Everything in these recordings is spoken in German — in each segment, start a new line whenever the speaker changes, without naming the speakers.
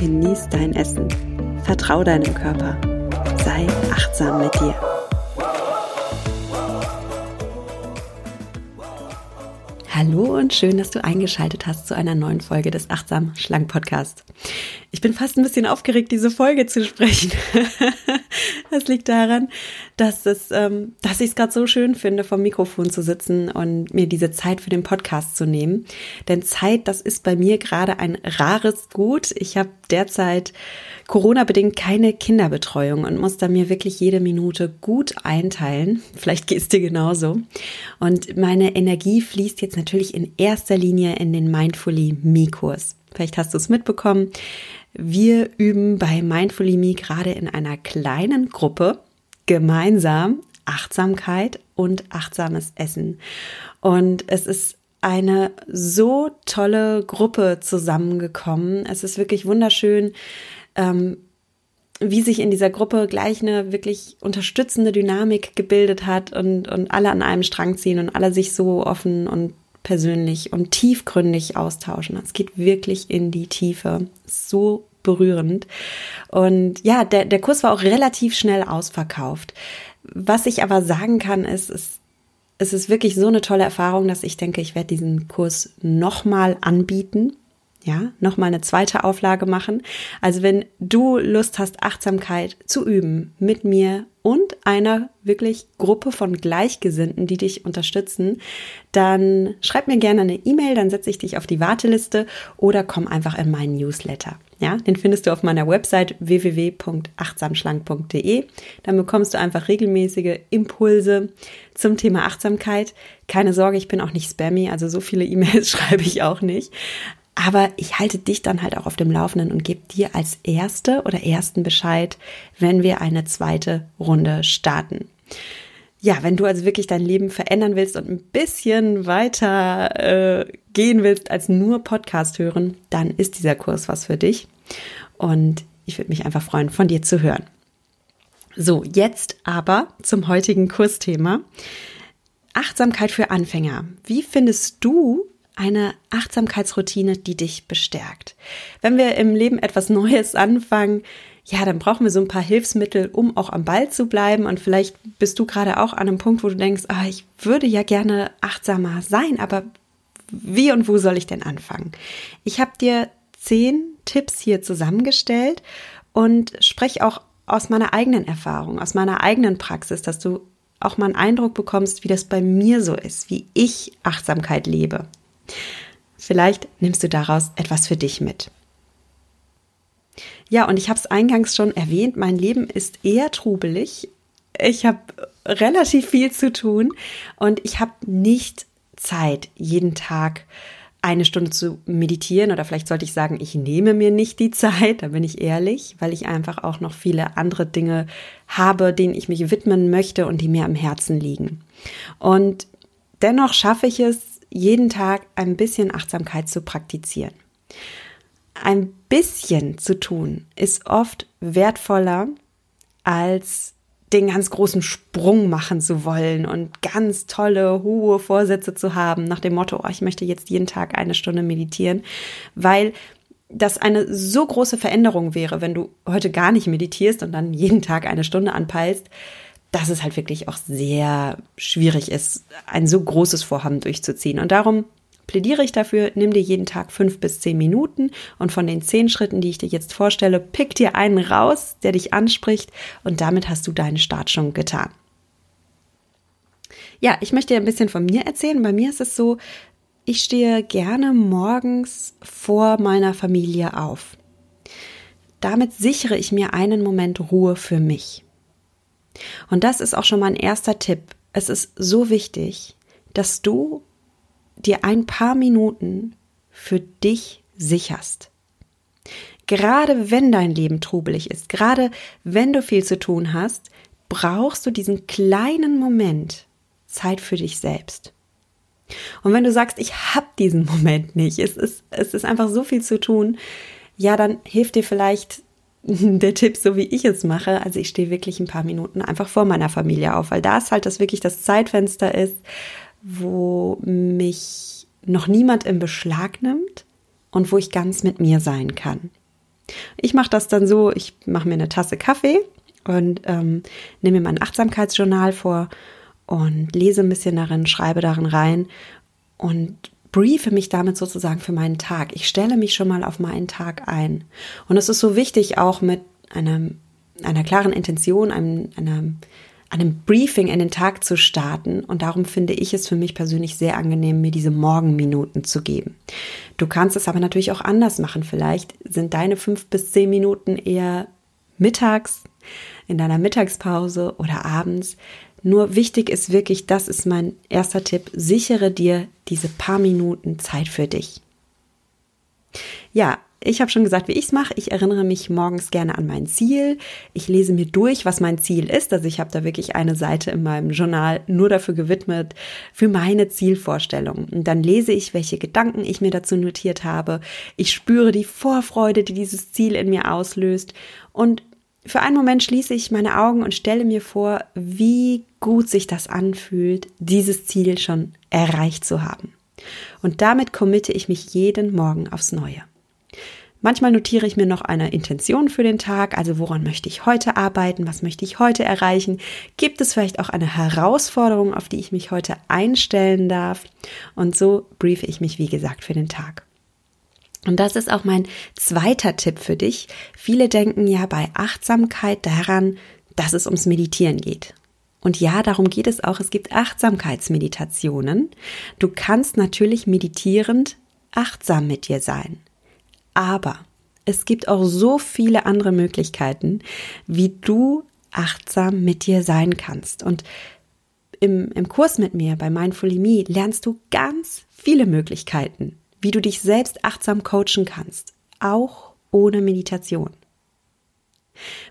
genieß dein Essen. Vertrau deinem Körper. Sei achtsam mit dir. Hallo und schön, dass du eingeschaltet hast zu einer neuen Folge des Achtsam Schlank Podcast. Ich bin fast ein bisschen aufgeregt, diese Folge zu sprechen. das liegt daran, dass es, ähm, dass ich es gerade so schön finde, vom Mikrofon zu sitzen und mir diese Zeit für den Podcast zu nehmen. Denn Zeit, das ist bei mir gerade ein rares Gut. Ich habe derzeit Corona-bedingt keine Kinderbetreuung und muss da mir wirklich jede Minute gut einteilen. Vielleicht geht es dir genauso. Und meine Energie fließt jetzt natürlich in erster Linie in den Mindfully Me-Kurs. Vielleicht hast du es mitbekommen. Wir üben bei Mindfully Me gerade in einer kleinen Gruppe gemeinsam Achtsamkeit und achtsames Essen. Und es ist eine so tolle Gruppe zusammengekommen. Es ist wirklich wunderschön, ähm, wie sich in dieser Gruppe gleich eine wirklich unterstützende Dynamik gebildet hat und, und alle an einem Strang ziehen und alle sich so offen und persönlich und tiefgründig austauschen. Es geht wirklich in die Tiefe. So berührend. Und ja, der, der Kurs war auch relativ schnell ausverkauft. Was ich aber sagen kann, ist, es, es ist wirklich so eine tolle Erfahrung, dass ich denke, ich werde diesen Kurs nochmal anbieten ja, nochmal eine zweite Auflage machen. Also wenn du Lust hast, Achtsamkeit zu üben mit mir und einer wirklich Gruppe von Gleichgesinnten, die dich unterstützen, dann schreib mir gerne eine E-Mail, dann setze ich dich auf die Warteliste oder komm einfach in meinen Newsletter. Ja, den findest du auf meiner Website www.achtsamschlank.de. Dann bekommst du einfach regelmäßige Impulse zum Thema Achtsamkeit. Keine Sorge, ich bin auch nicht spammy, also so viele E-Mails schreibe ich auch nicht. Aber ich halte dich dann halt auch auf dem Laufenden und gebe dir als Erste oder Ersten Bescheid, wenn wir eine zweite Runde starten. Ja, wenn du also wirklich dein Leben verändern willst und ein bisschen weiter äh, gehen willst als nur Podcast hören, dann ist dieser Kurs was für dich. Und ich würde mich einfach freuen, von dir zu hören. So, jetzt aber zum heutigen Kursthema. Achtsamkeit für Anfänger. Wie findest du eine Achtsamkeitsroutine, die dich bestärkt. Wenn wir im Leben etwas Neues anfangen, ja, dann brauchen wir so ein paar Hilfsmittel, um auch am Ball zu bleiben. Und vielleicht bist du gerade auch an einem Punkt, wo du denkst, ah, ich würde ja gerne achtsamer sein, aber wie und wo soll ich denn anfangen? Ich habe dir zehn Tipps hier zusammengestellt und spreche auch aus meiner eigenen Erfahrung, aus meiner eigenen Praxis, dass du auch mal einen Eindruck bekommst, wie das bei mir so ist, wie ich Achtsamkeit lebe. Vielleicht nimmst du daraus etwas für dich mit. Ja, und ich habe es eingangs schon erwähnt, mein Leben ist eher trubelig. Ich habe relativ viel zu tun und ich habe nicht Zeit, jeden Tag eine Stunde zu meditieren oder vielleicht sollte ich sagen, ich nehme mir nicht die Zeit, da bin ich ehrlich, weil ich einfach auch noch viele andere Dinge habe, denen ich mich widmen möchte und die mir am Herzen liegen. Und dennoch schaffe ich es, jeden Tag ein bisschen Achtsamkeit zu praktizieren. Ein bisschen zu tun ist oft wertvoller als den ganz großen Sprung machen zu wollen und ganz tolle, hohe Vorsätze zu haben nach dem Motto, oh, ich möchte jetzt jeden Tag eine Stunde meditieren, weil das eine so große Veränderung wäre, wenn du heute gar nicht meditierst und dann jeden Tag eine Stunde anpeilst, dass es halt wirklich auch sehr schwierig ist, ein so großes Vorhaben durchzuziehen. Und darum plädiere ich dafür, nimm dir jeden Tag fünf bis zehn Minuten und von den zehn Schritten, die ich dir jetzt vorstelle, pick dir einen raus, der dich anspricht und damit hast du deinen Start schon getan. Ja, ich möchte dir ein bisschen von mir erzählen. Bei mir ist es so, ich stehe gerne morgens vor meiner Familie auf. Damit sichere ich mir einen Moment Ruhe für mich. Und das ist auch schon mal ein erster Tipp. Es ist so wichtig, dass du dir ein paar Minuten für dich sicherst. gerade wenn dein Leben trubelig ist, gerade wenn du viel zu tun hast, brauchst du diesen kleinen Moment Zeit für dich selbst. Und wenn du sagst, ich habe diesen Moment nicht, es ist, es ist einfach so viel zu tun, ja, dann hilft dir vielleicht der Tipp, so wie ich es mache. Also ich stehe wirklich ein paar Minuten einfach vor meiner Familie auf, weil da ist halt das wirklich das Zeitfenster ist, wo mich noch niemand im Beschlag nimmt und wo ich ganz mit mir sein kann. Ich mache das dann so, ich mache mir eine Tasse Kaffee und ähm, nehme mir mein Achtsamkeitsjournal vor und lese ein bisschen darin, schreibe darin rein und briefe mich damit sozusagen für meinen Tag. Ich stelle mich schon mal auf meinen Tag ein. Und es ist so wichtig, auch mit einer, einer klaren Intention, einem, einer, einem Briefing in den Tag zu starten. Und darum finde ich es für mich persönlich sehr angenehm, mir diese Morgenminuten zu geben. Du kannst es aber natürlich auch anders machen. Vielleicht sind deine fünf bis zehn Minuten eher mittags, in deiner Mittagspause oder abends. Nur wichtig ist wirklich, das ist mein erster Tipp, sichere dir diese paar Minuten Zeit für dich. Ja, ich habe schon gesagt, wie ich es mache. Ich erinnere mich morgens gerne an mein Ziel. Ich lese mir durch, was mein Ziel ist. Also ich habe da wirklich eine Seite in meinem Journal nur dafür gewidmet, für meine Zielvorstellung. Und dann lese ich, welche Gedanken ich mir dazu notiert habe. Ich spüre die Vorfreude, die dieses Ziel in mir auslöst. Und für einen Moment schließe ich meine Augen und stelle mir vor, wie gut sich das anfühlt, dieses Ziel schon erreicht zu haben. Und damit committe ich mich jeden Morgen aufs Neue. Manchmal notiere ich mir noch eine Intention für den Tag, also woran möchte ich heute arbeiten, was möchte ich heute erreichen, gibt es vielleicht auch eine Herausforderung, auf die ich mich heute einstellen darf und so briefe ich mich, wie gesagt, für den Tag. Und das ist auch mein zweiter Tipp für dich. Viele denken ja bei Achtsamkeit daran, dass es ums Meditieren geht. Und ja, darum geht es auch. Es gibt Achtsamkeitsmeditationen. Du kannst natürlich meditierend achtsam mit dir sein. Aber es gibt auch so viele andere Möglichkeiten, wie du achtsam mit dir sein kannst. Und im, im Kurs mit mir bei Mindfully Me lernst du ganz viele Möglichkeiten, wie du dich selbst achtsam coachen kannst, auch ohne Meditation.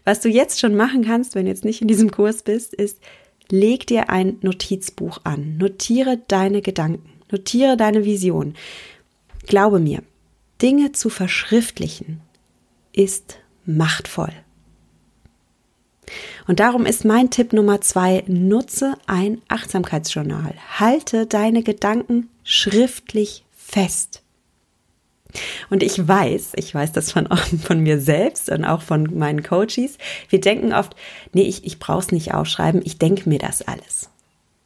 Was du jetzt schon machen kannst, wenn du jetzt nicht in diesem Kurs bist, ist, leg dir ein Notizbuch an, notiere deine Gedanken, notiere deine Vision. Glaube mir, Dinge zu verschriftlichen ist machtvoll. Und darum ist mein Tipp Nummer zwei, nutze ein Achtsamkeitsjournal. Halte deine Gedanken schriftlich fest. Und ich weiß, ich weiß das von, von mir selbst und auch von meinen Coaches, wir denken oft, nee, ich, ich brauche es nicht aufschreiben, ich denke mir das alles.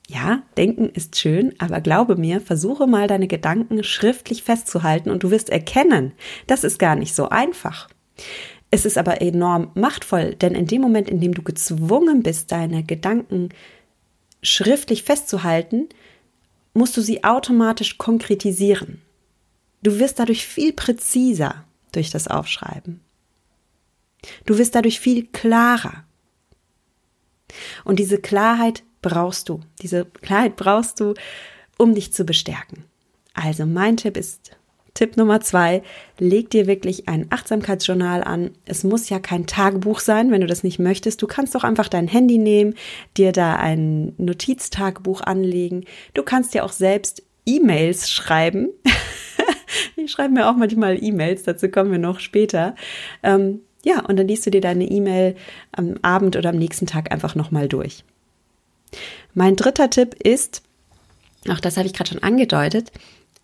Ja, denken ist schön, aber glaube mir, versuche mal deine Gedanken schriftlich festzuhalten und du wirst erkennen, das ist gar nicht so einfach. Es ist aber enorm machtvoll, denn in dem Moment, in dem du gezwungen bist, deine Gedanken schriftlich festzuhalten, musst du sie automatisch konkretisieren. Du wirst dadurch viel präziser durch das Aufschreiben. Du wirst dadurch viel klarer. Und diese Klarheit brauchst du. Diese Klarheit brauchst du, um dich zu bestärken. Also mein Tipp ist Tipp Nummer zwei, leg dir wirklich ein Achtsamkeitsjournal an. Es muss ja kein Tagebuch sein, wenn du das nicht möchtest. Du kannst doch einfach dein Handy nehmen, dir da ein Notiztagebuch anlegen. Du kannst dir auch selbst E-Mails schreiben. ich schreibe mir auch manchmal E-Mails, dazu kommen wir noch später. Ähm, ja, und dann liest du dir deine E-Mail am Abend oder am nächsten Tag einfach nochmal durch. Mein dritter Tipp ist, auch das habe ich gerade schon angedeutet,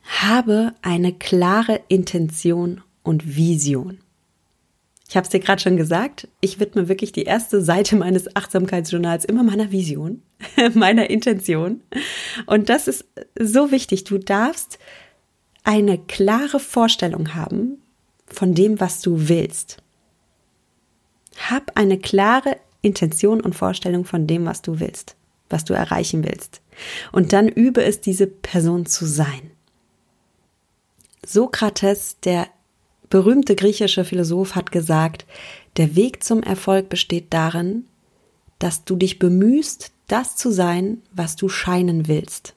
habe eine klare Intention und Vision. Ich habe es dir gerade schon gesagt, ich widme wirklich die erste Seite meines Achtsamkeitsjournals immer meiner Vision, meiner Intention. Und das ist so wichtig. Du darfst eine klare Vorstellung haben von dem, was du willst. Hab eine klare Intention und Vorstellung von dem, was du willst, was du erreichen willst. Und dann übe es, diese Person zu sein. Sokrates, der berühmte griechische Philosoph, hat gesagt, der Weg zum Erfolg besteht darin, dass du dich bemühst, das zu sein, was du scheinen willst.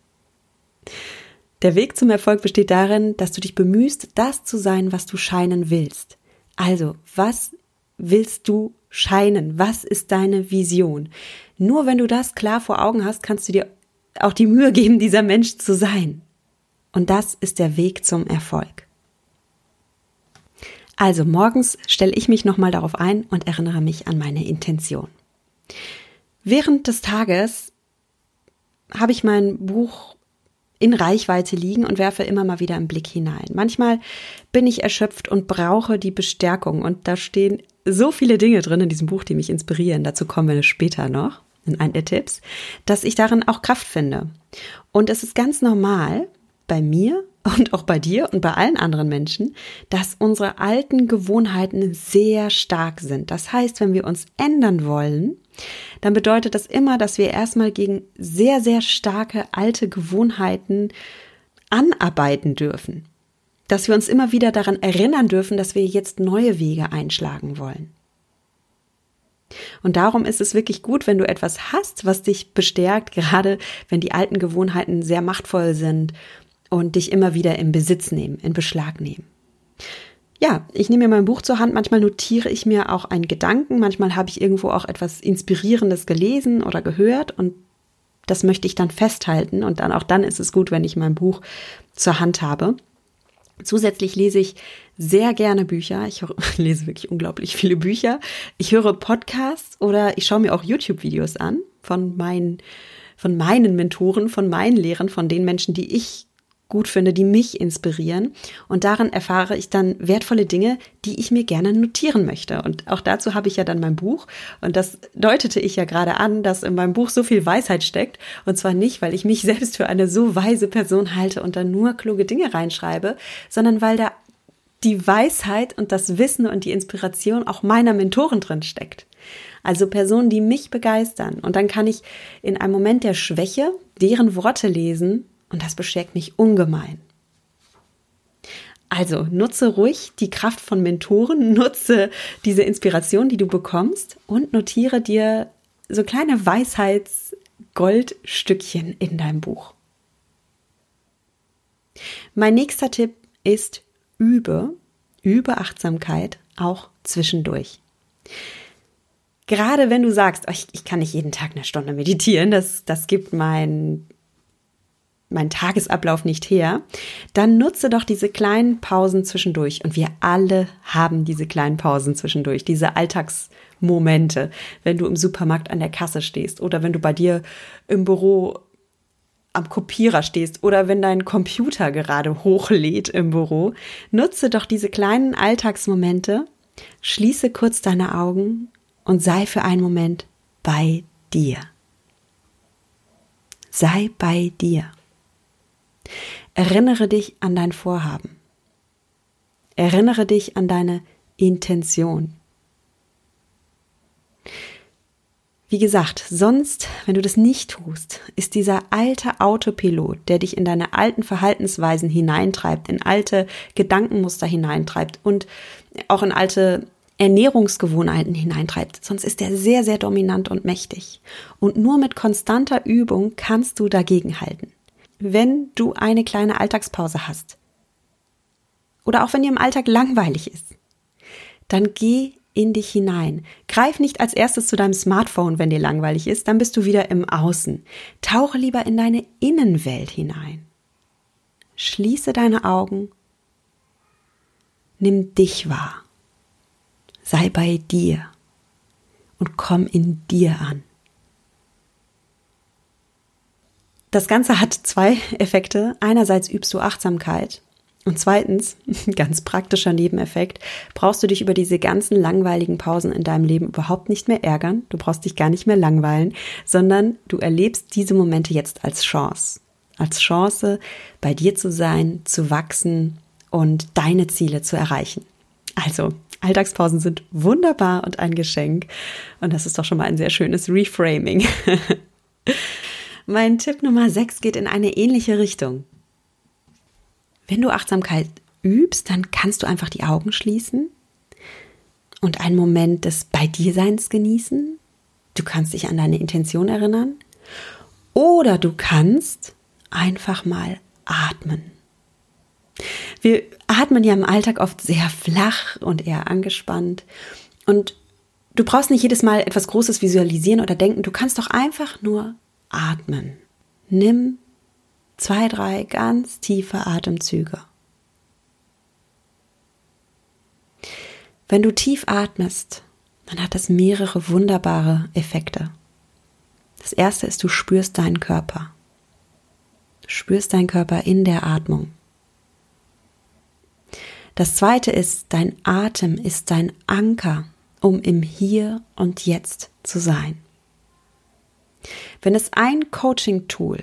Der Weg zum Erfolg besteht darin, dass du dich bemühst, das zu sein, was du scheinen willst. Also, was willst du scheinen? Was ist deine Vision? Nur wenn du das klar vor Augen hast, kannst du dir auch die Mühe geben, dieser Mensch zu sein. Und das ist der Weg zum Erfolg. Also morgens stelle ich mich nochmal darauf ein und erinnere mich an meine Intention. Während des Tages habe ich mein Buch in Reichweite liegen und werfe immer mal wieder einen Blick hinein. Manchmal bin ich erschöpft und brauche die Bestärkung und da stehen so viele Dinge drin in diesem Buch, die mich inspirieren. Dazu kommen wir später noch in einen der Tipps, dass ich darin auch Kraft finde. Und es ist ganz normal bei mir und auch bei dir und bei allen anderen Menschen, dass unsere alten Gewohnheiten sehr stark sind. Das heißt, wenn wir uns ändern wollen, dann bedeutet das immer, dass wir erstmal gegen sehr, sehr starke alte Gewohnheiten anarbeiten dürfen. Dass wir uns immer wieder daran erinnern dürfen, dass wir jetzt neue Wege einschlagen wollen. Und darum ist es wirklich gut, wenn du etwas hast, was dich bestärkt, gerade wenn die alten Gewohnheiten sehr machtvoll sind und dich immer wieder in Besitz nehmen, in Beschlag nehmen. Ja, ich nehme mir mein Buch zur Hand, manchmal notiere ich mir auch einen Gedanken, manchmal habe ich irgendwo auch etwas Inspirierendes gelesen oder gehört und das möchte ich dann festhalten und dann auch dann ist es gut, wenn ich mein Buch zur Hand habe. Zusätzlich lese ich sehr gerne Bücher. Ich lese wirklich unglaublich viele Bücher. Ich höre Podcasts oder ich schaue mir auch YouTube-Videos an von meinen, von meinen Mentoren, von meinen Lehrern, von den Menschen, die ich gut finde, die mich inspirieren. Und darin erfahre ich dann wertvolle Dinge, die ich mir gerne notieren möchte. Und auch dazu habe ich ja dann mein Buch. Und das deutete ich ja gerade an, dass in meinem Buch so viel Weisheit steckt. Und zwar nicht, weil ich mich selbst für eine so weise Person halte und da nur kluge Dinge reinschreibe, sondern weil da die Weisheit und das Wissen und die Inspiration auch meiner Mentoren drin steckt. Also Personen, die mich begeistern. Und dann kann ich in einem Moment der Schwäche deren Worte lesen und das bestärkt mich ungemein. Also nutze ruhig die Kraft von Mentoren, nutze diese Inspiration, die du bekommst und notiere dir so kleine Weisheitsgoldstückchen in deinem Buch. Mein nächster Tipp ist übe, übe Achtsamkeit auch zwischendurch. Gerade wenn du sagst, oh, ich, ich, kann nicht jeden Tag eine Stunde meditieren, das, das gibt mein mein Tagesablauf nicht her, dann nutze doch diese kleinen Pausen zwischendurch. Und wir alle haben diese kleinen Pausen zwischendurch, diese Alltagsmomente, wenn du im Supermarkt an der Kasse stehst oder wenn du bei dir im Büro am Kopierer stehst oder wenn dein Computer gerade hochlädt im Büro. Nutze doch diese kleinen Alltagsmomente, schließe kurz deine Augen und sei für einen Moment bei dir. Sei bei dir. Erinnere dich an dein Vorhaben. Erinnere dich an deine Intention. Wie gesagt, sonst, wenn du das nicht tust, ist dieser alte Autopilot, der dich in deine alten Verhaltensweisen hineintreibt, in alte Gedankenmuster hineintreibt und auch in alte Ernährungsgewohnheiten hineintreibt. Sonst ist der sehr, sehr dominant und mächtig. Und nur mit konstanter Übung kannst du dagegenhalten wenn du eine kleine Alltagspause hast. Oder auch wenn dir im Alltag langweilig ist. Dann geh in dich hinein. Greif nicht als erstes zu deinem Smartphone, wenn dir langweilig ist, dann bist du wieder im Außen. Tauche lieber in deine Innenwelt hinein. Schließe deine Augen. Nimm dich wahr. Sei bei dir und komm in dir an. Das Ganze hat zwei Effekte. Einerseits übst du Achtsamkeit. Und zweitens, ganz praktischer Nebeneffekt, brauchst du dich über diese ganzen langweiligen Pausen in deinem Leben überhaupt nicht mehr ärgern. Du brauchst dich gar nicht mehr langweilen, sondern du erlebst diese Momente jetzt als Chance. Als Chance, bei dir zu sein, zu wachsen und deine Ziele zu erreichen. Also, Alltagspausen sind wunderbar und ein Geschenk. Und das ist doch schon mal ein sehr schönes Reframing. Mein Tipp Nummer 6 geht in eine ähnliche Richtung. Wenn du Achtsamkeit übst, dann kannst du einfach die Augen schließen und einen Moment des Bei dir Seins genießen. Du kannst dich an deine Intention erinnern. Oder du kannst einfach mal atmen. Wir atmen ja im Alltag oft sehr flach und eher angespannt. Und du brauchst nicht jedes Mal etwas Großes visualisieren oder denken, du kannst doch einfach nur atmen. Nimm zwei, drei ganz tiefe Atemzüge. Wenn du tief atmest, dann hat das mehrere wunderbare Effekte. Das erste ist, du spürst deinen Körper. Du spürst deinen Körper in der Atmung. Das zweite ist, dein Atem ist dein Anker, um im Hier und Jetzt zu sein. Wenn es ein Coaching-Tool,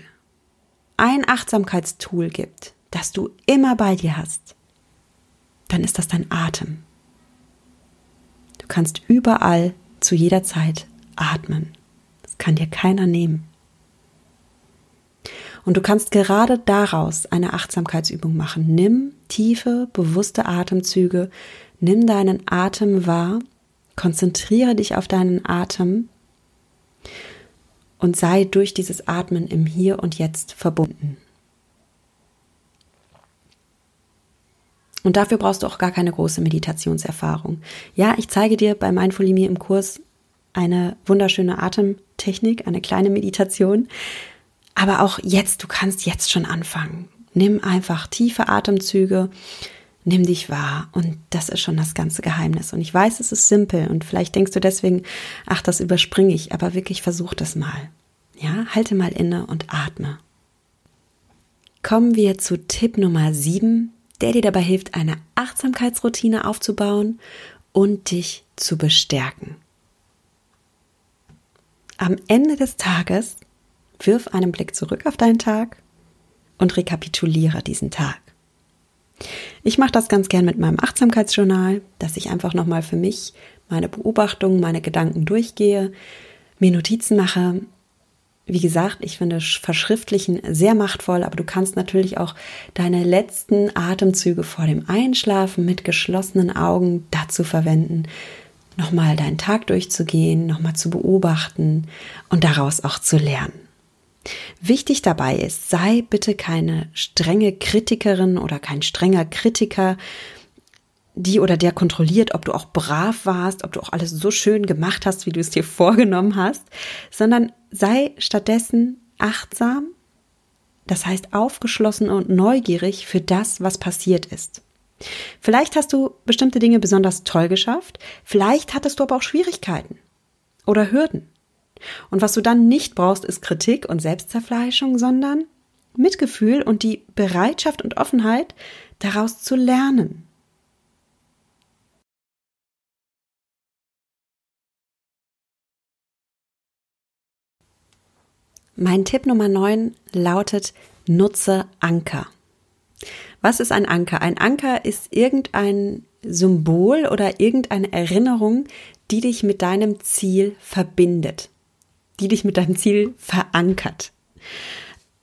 ein Achtsamkeitstool gibt, das du immer bei dir hast, dann ist das dein Atem. Du kannst überall zu jeder Zeit atmen. Das kann dir keiner nehmen. Und du kannst gerade daraus eine Achtsamkeitsübung machen. Nimm tiefe, bewusste Atemzüge, nimm deinen Atem wahr, konzentriere dich auf deinen Atem und sei durch dieses Atmen im Hier und Jetzt verbunden. Und dafür brauchst du auch gar keine große Meditationserfahrung. Ja, ich zeige dir bei Mindfully Me im Kurs eine wunderschöne Atemtechnik, eine kleine Meditation. Aber auch jetzt, du kannst jetzt schon anfangen. Nimm einfach tiefe Atemzüge, nimm dich wahr und das ist schon das ganze Geheimnis. Und ich weiß, es ist simpel und vielleicht denkst du deswegen, ach, das überspringe ich, aber wirklich versuch das mal. Ja, halte mal inne und atme. Kommen wir zu Tipp Nummer 7, der dir dabei hilft, eine Achtsamkeitsroutine aufzubauen und dich zu bestärken. Am Ende des Tages wirf einen Blick zurück auf deinen Tag und rekapituliere diesen Tag. Ich mache das ganz gern mit meinem Achtsamkeitsjournal, dass ich einfach nochmal für mich meine Beobachtungen, meine Gedanken durchgehe, mir Notizen mache. Wie gesagt, ich finde Verschriftlichen sehr machtvoll, aber du kannst natürlich auch deine letzten Atemzüge vor dem Einschlafen mit geschlossenen Augen dazu verwenden, nochmal deinen Tag durchzugehen, nochmal zu beobachten und daraus auch zu lernen. Wichtig dabei ist, sei bitte keine strenge Kritikerin oder kein strenger Kritiker, die oder der kontrolliert, ob du auch brav warst, ob du auch alles so schön gemacht hast, wie du es dir vorgenommen hast, sondern sei stattdessen achtsam, das heißt aufgeschlossen und neugierig für das, was passiert ist. Vielleicht hast du bestimmte Dinge besonders toll geschafft, vielleicht hattest du aber auch Schwierigkeiten oder Hürden. Und was du dann nicht brauchst, ist Kritik und Selbstzerfleischung, sondern Mitgefühl und die Bereitschaft und Offenheit, daraus zu lernen. Mein Tipp Nummer 9 lautet, nutze Anker. Was ist ein Anker? Ein Anker ist irgendein Symbol oder irgendeine Erinnerung, die dich mit deinem Ziel verbindet die dich mit deinem Ziel verankert.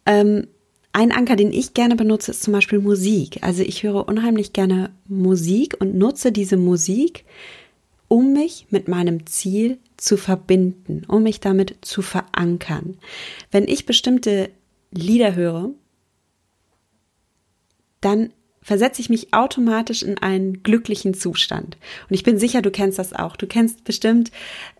Ähm, ein Anker, den ich gerne benutze, ist zum Beispiel Musik. Also ich höre unheimlich gerne Musik und nutze diese Musik, um mich mit meinem Ziel zu verbinden, um mich damit zu verankern. Wenn ich bestimmte Lieder höre, dann versetze ich mich automatisch in einen glücklichen Zustand. Und ich bin sicher, du kennst das auch. Du kennst bestimmt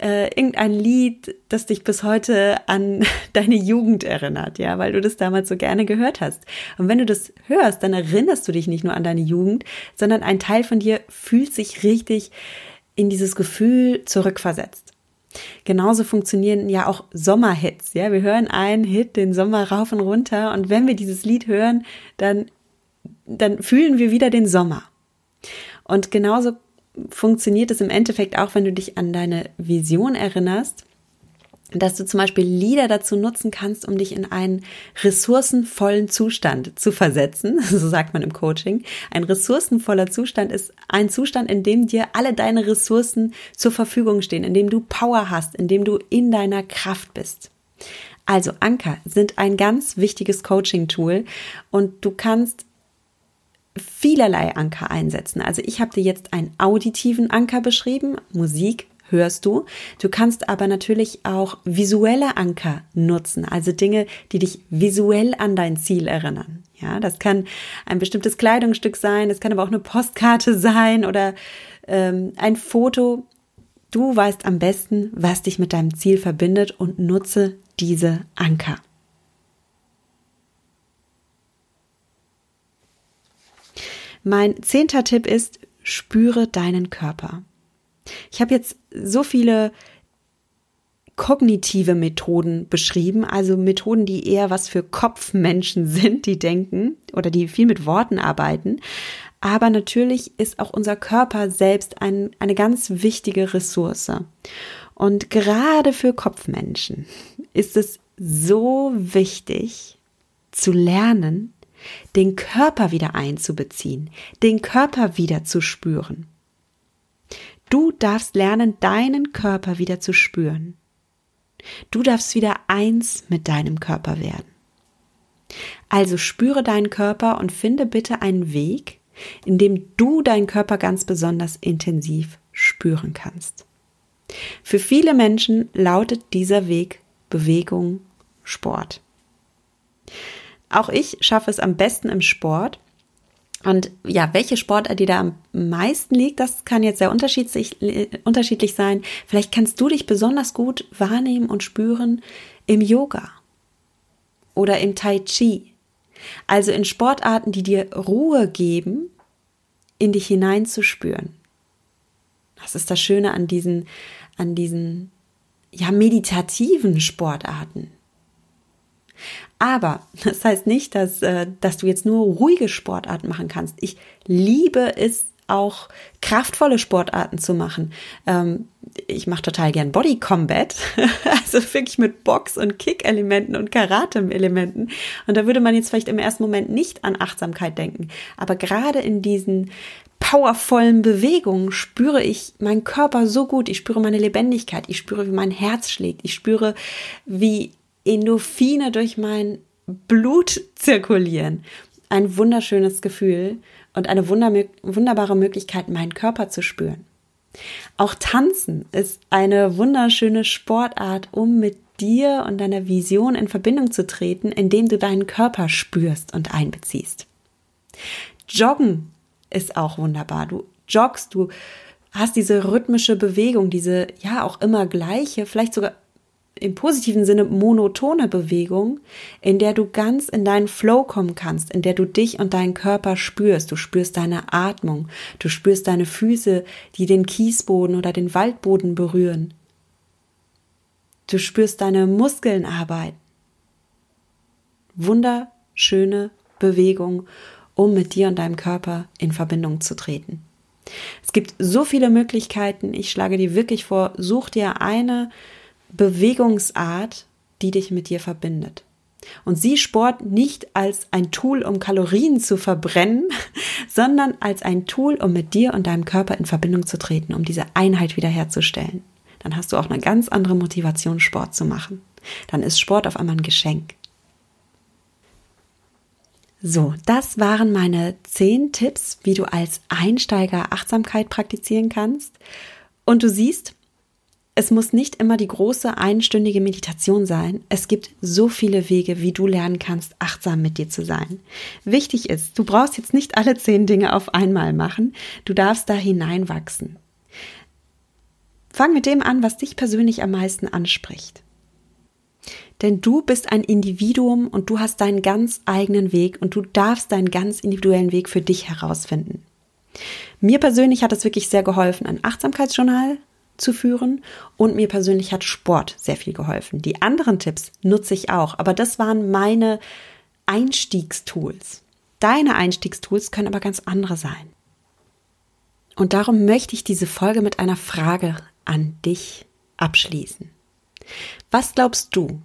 äh, irgendein Lied, das dich bis heute an deine Jugend erinnert, ja, weil du das damals so gerne gehört hast. Und wenn du das hörst, dann erinnerst du dich nicht nur an deine Jugend, sondern ein Teil von dir fühlt sich richtig in dieses Gefühl zurückversetzt. Genauso funktionieren ja auch Sommerhits. Ja, wir hören einen Hit den Sommer rauf und runter und wenn wir dieses Lied hören, dann dann fühlen wir wieder den Sommer. Und genauso funktioniert es im Endeffekt auch, wenn du dich an deine Vision erinnerst, dass du zum Beispiel Lieder dazu nutzen kannst, um dich in einen ressourcenvollen Zustand zu versetzen. So sagt man im Coaching. Ein ressourcenvoller Zustand ist ein Zustand, in dem dir alle deine Ressourcen zur Verfügung stehen, in dem du Power hast, in dem du in deiner Kraft bist. Also Anker sind ein ganz wichtiges Coaching-Tool und du kannst vielerlei Anker einsetzen. Also ich habe dir jetzt einen auditiven Anker beschrieben, Musik hörst du. Du kannst aber natürlich auch visuelle Anker nutzen, also Dinge, die dich visuell an dein Ziel erinnern. Ja, das kann ein bestimmtes Kleidungsstück sein, das kann aber auch eine Postkarte sein oder ähm, ein Foto. Du weißt am besten, was dich mit deinem Ziel verbindet und nutze diese Anker. Mein zehnter Tipp ist, spüre deinen Körper. Ich habe jetzt so viele kognitive Methoden beschrieben, also Methoden, die eher was für Kopfmenschen sind, die denken oder die viel mit Worten arbeiten. Aber natürlich ist auch unser Körper selbst ein, eine ganz wichtige Ressource. Und gerade für Kopfmenschen ist es so wichtig zu lernen, den Körper wieder einzubeziehen, den Körper wieder zu spüren. Du darfst lernen, deinen Körper wieder zu spüren. Du darfst wieder eins mit deinem Körper werden. Also spüre deinen Körper und finde bitte einen Weg, in dem du deinen Körper ganz besonders intensiv spüren kannst. Für viele Menschen lautet dieser Weg Bewegung, Sport. Auch ich schaffe es am besten im Sport. Und ja, welche Sportart dir da am meisten liegt, das kann jetzt sehr unterschiedlich, unterschiedlich sein. Vielleicht kannst du dich besonders gut wahrnehmen und spüren im Yoga oder im Tai Chi. Also in Sportarten, die dir Ruhe geben, in dich hineinzuspüren. Das ist das Schöne an diesen, an diesen, ja, meditativen Sportarten. Aber das heißt nicht, dass, äh, dass du jetzt nur ruhige Sportarten machen kannst. Ich liebe es auch kraftvolle Sportarten zu machen. Ähm, ich mache total gern Body Combat, also wirklich mit Box- und Kick-Elementen und Karate-Elementen. Und da würde man jetzt vielleicht im ersten Moment nicht an Achtsamkeit denken. Aber gerade in diesen powervollen Bewegungen spüre ich meinen Körper so gut. Ich spüre meine Lebendigkeit. Ich spüre, wie mein Herz schlägt. Ich spüre, wie Endorphine durch mein Blut zirkulieren. Ein wunderschönes Gefühl und eine wunderbare Möglichkeit, meinen Körper zu spüren. Auch Tanzen ist eine wunderschöne Sportart, um mit dir und deiner Vision in Verbindung zu treten, indem du deinen Körper spürst und einbeziehst. Joggen ist auch wunderbar. Du joggst, du hast diese rhythmische Bewegung, diese ja auch immer gleiche, vielleicht sogar im positiven Sinne monotone Bewegung, in der du ganz in deinen Flow kommen kannst, in der du dich und deinen Körper spürst. Du spürst deine Atmung, du spürst deine Füße, die den Kiesboden oder den Waldboden berühren. Du spürst deine Muskeln arbeiten. Wunderschöne Bewegung, um mit dir und deinem Körper in Verbindung zu treten. Es gibt so viele Möglichkeiten. Ich schlage dir wirklich vor, such dir eine, Bewegungsart, die dich mit dir verbindet. Und sieh Sport nicht als ein Tool, um Kalorien zu verbrennen, sondern als ein Tool, um mit dir und deinem Körper in Verbindung zu treten, um diese Einheit wiederherzustellen. Dann hast du auch eine ganz andere Motivation, Sport zu machen. Dann ist Sport auf einmal ein Geschenk. So, das waren meine zehn Tipps, wie du als Einsteiger Achtsamkeit praktizieren kannst. Und du siehst, es muss nicht immer die große einstündige Meditation sein. Es gibt so viele Wege, wie du lernen kannst, achtsam mit dir zu sein. Wichtig ist, du brauchst jetzt nicht alle zehn Dinge auf einmal machen. Du darfst da hineinwachsen. Fang mit dem an, was dich persönlich am meisten anspricht. Denn du bist ein Individuum und du hast deinen ganz eigenen Weg und du darfst deinen ganz individuellen Weg für dich herausfinden. Mir persönlich hat es wirklich sehr geholfen, ein Achtsamkeitsjournal zu führen und mir persönlich hat Sport sehr viel geholfen. Die anderen Tipps nutze ich auch, aber das waren meine Einstiegstools. Deine Einstiegstools können aber ganz andere sein. Und darum möchte ich diese Folge mit einer Frage an dich abschließen. Was glaubst du?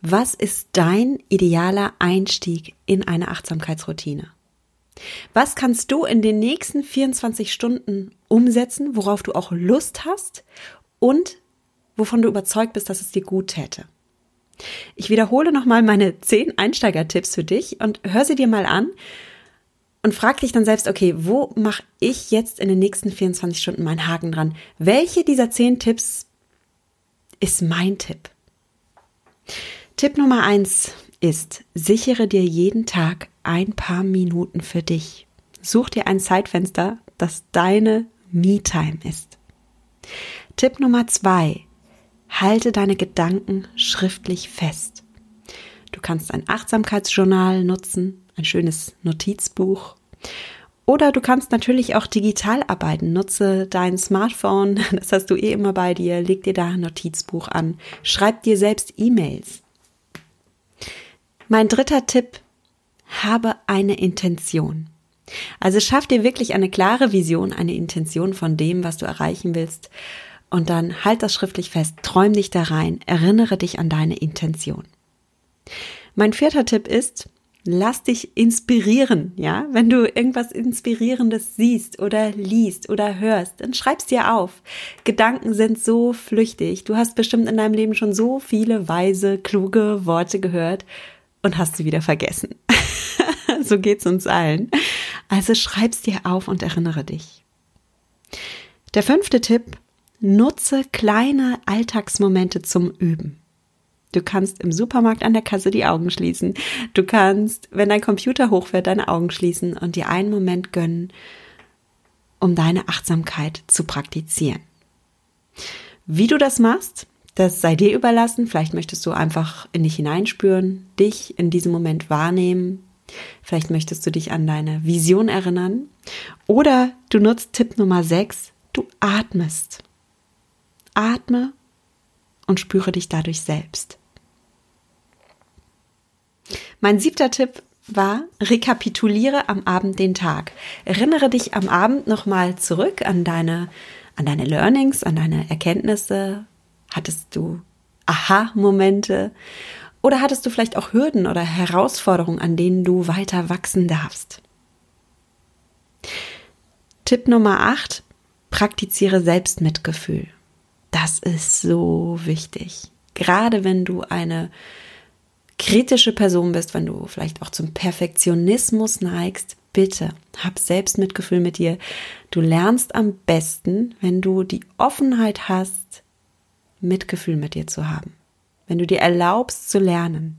Was ist dein idealer Einstieg in eine Achtsamkeitsroutine? Was kannst du in den nächsten 24 Stunden umsetzen, worauf du auch Lust hast und wovon du überzeugt bist, dass es dir gut täte? Ich wiederhole nochmal meine 10 Einsteigertipps für dich und hör sie dir mal an und frag dich dann selbst, okay, wo mache ich jetzt in den nächsten 24 Stunden meinen Haken dran? Welche dieser 10 Tipps ist mein Tipp? Tipp Nummer 1 ist, sichere dir jeden Tag ein paar Minuten für dich. Such dir ein Zeitfenster, das deine Me-Time ist. Tipp Nummer zwei. Halte deine Gedanken schriftlich fest. Du kannst ein Achtsamkeitsjournal nutzen, ein schönes Notizbuch. Oder du kannst natürlich auch digital arbeiten. Nutze dein Smartphone, das hast du eh immer bei dir, leg dir da ein Notizbuch an, schreib dir selbst E-Mails. Mein dritter Tipp, habe eine Intention. Also schaff dir wirklich eine klare Vision, eine Intention von dem, was du erreichen willst. Und dann halt das schriftlich fest, träum dich da rein, erinnere dich an deine Intention. Mein vierter Tipp ist, lass dich inspirieren, ja? Wenn du irgendwas Inspirierendes siehst oder liest oder hörst, dann schreib's dir auf. Gedanken sind so flüchtig. Du hast bestimmt in deinem Leben schon so viele weise, kluge Worte gehört und hast sie wieder vergessen. so geht's uns allen. Also schreib's dir auf und erinnere dich. Der fünfte Tipp, nutze kleine Alltagsmomente zum Üben. Du kannst im Supermarkt an der Kasse die Augen schließen. Du kannst, wenn dein Computer hochfährt, deine Augen schließen und dir einen Moment gönnen, um deine Achtsamkeit zu praktizieren. Wie du das machst, das sei dir überlassen. Vielleicht möchtest du einfach in dich hineinspüren, dich in diesem Moment wahrnehmen. Vielleicht möchtest du dich an deine Vision erinnern. Oder du nutzt Tipp Nummer 6, du atmest. Atme und spüre dich dadurch selbst. Mein siebter Tipp war, rekapituliere am Abend den Tag. Erinnere dich am Abend nochmal zurück an deine, an deine Learnings, an deine Erkenntnisse, Hattest du Aha-Momente? Oder hattest du vielleicht auch Hürden oder Herausforderungen, an denen du weiter wachsen darfst? Tipp Nummer 8. Praktiziere Selbstmitgefühl. Das ist so wichtig. Gerade wenn du eine kritische Person bist, wenn du vielleicht auch zum Perfektionismus neigst, bitte hab Selbstmitgefühl mit dir. Du lernst am besten, wenn du die Offenheit hast, Mitgefühl mit dir zu haben, wenn du dir erlaubst zu lernen,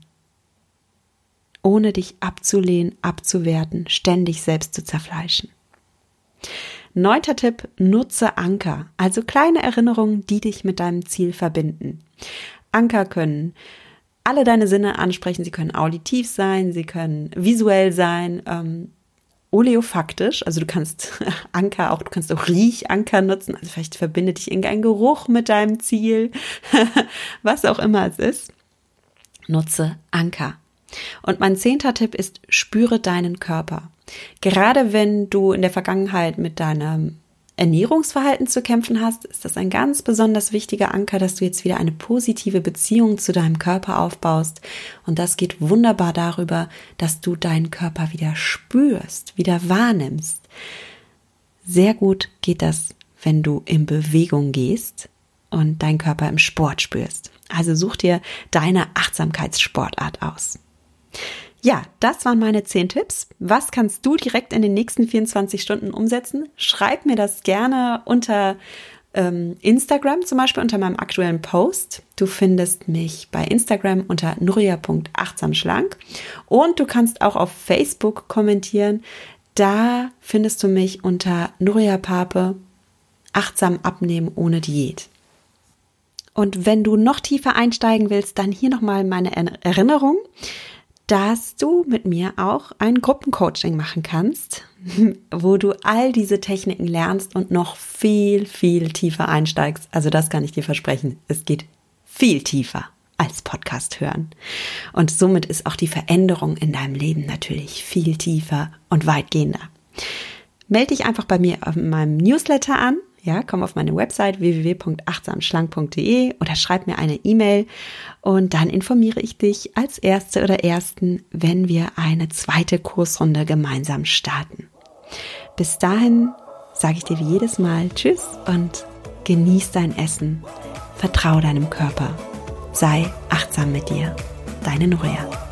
ohne dich abzulehnen, abzuwerten, ständig selbst zu zerfleischen. Neunter Tipp, nutze Anker, also kleine Erinnerungen, die dich mit deinem Ziel verbinden. Anker können alle deine Sinne ansprechen, sie können auditiv sein, sie können visuell sein, ähm, oleofaktisch, also du kannst Anker auch, du kannst auch Riechanker nutzen, also vielleicht verbindet dich irgendein Geruch mit deinem Ziel, was auch immer es ist. Nutze Anker. Und mein zehnter Tipp ist, spüre deinen Körper. Gerade wenn du in der Vergangenheit mit deinem Ernährungsverhalten zu kämpfen hast, ist das ein ganz besonders wichtiger Anker, dass du jetzt wieder eine positive Beziehung zu deinem Körper aufbaust. Und das geht wunderbar darüber, dass du deinen Körper wieder spürst, wieder wahrnimmst. Sehr gut geht das, wenn du in Bewegung gehst und deinen Körper im Sport spürst. Also such dir deine Achtsamkeitssportart aus. Ja, das waren meine zehn Tipps. Was kannst du direkt in den nächsten 24 Stunden umsetzen? Schreib mir das gerne unter ähm, Instagram, zum Beispiel unter meinem aktuellen Post. Du findest mich bei Instagram unter nuria.achtsamschlank und du kannst auch auf Facebook kommentieren. Da findest du mich unter Nuria Pape achtsam abnehmen ohne Diät. Und wenn du noch tiefer einsteigen willst, dann hier nochmal meine Erinnerung dass du mit mir auch ein Gruppencoaching machen kannst, wo du all diese Techniken lernst und noch viel, viel tiefer einsteigst. Also das kann ich dir versprechen. Es geht viel tiefer als Podcast hören. Und somit ist auch die Veränderung in deinem Leben natürlich viel tiefer und weitgehender. Melde dich einfach bei mir auf meinem Newsletter an. Ja, komm auf meine Website www.achtsamschlank.de oder schreib mir eine E-Mail und dann informiere ich dich als Erste oder Ersten, wenn wir eine zweite Kursrunde gemeinsam starten. Bis dahin sage ich dir wie jedes Mal Tschüss und genieß dein Essen. Vertrau deinem Körper. Sei achtsam mit dir. Deine Nuria.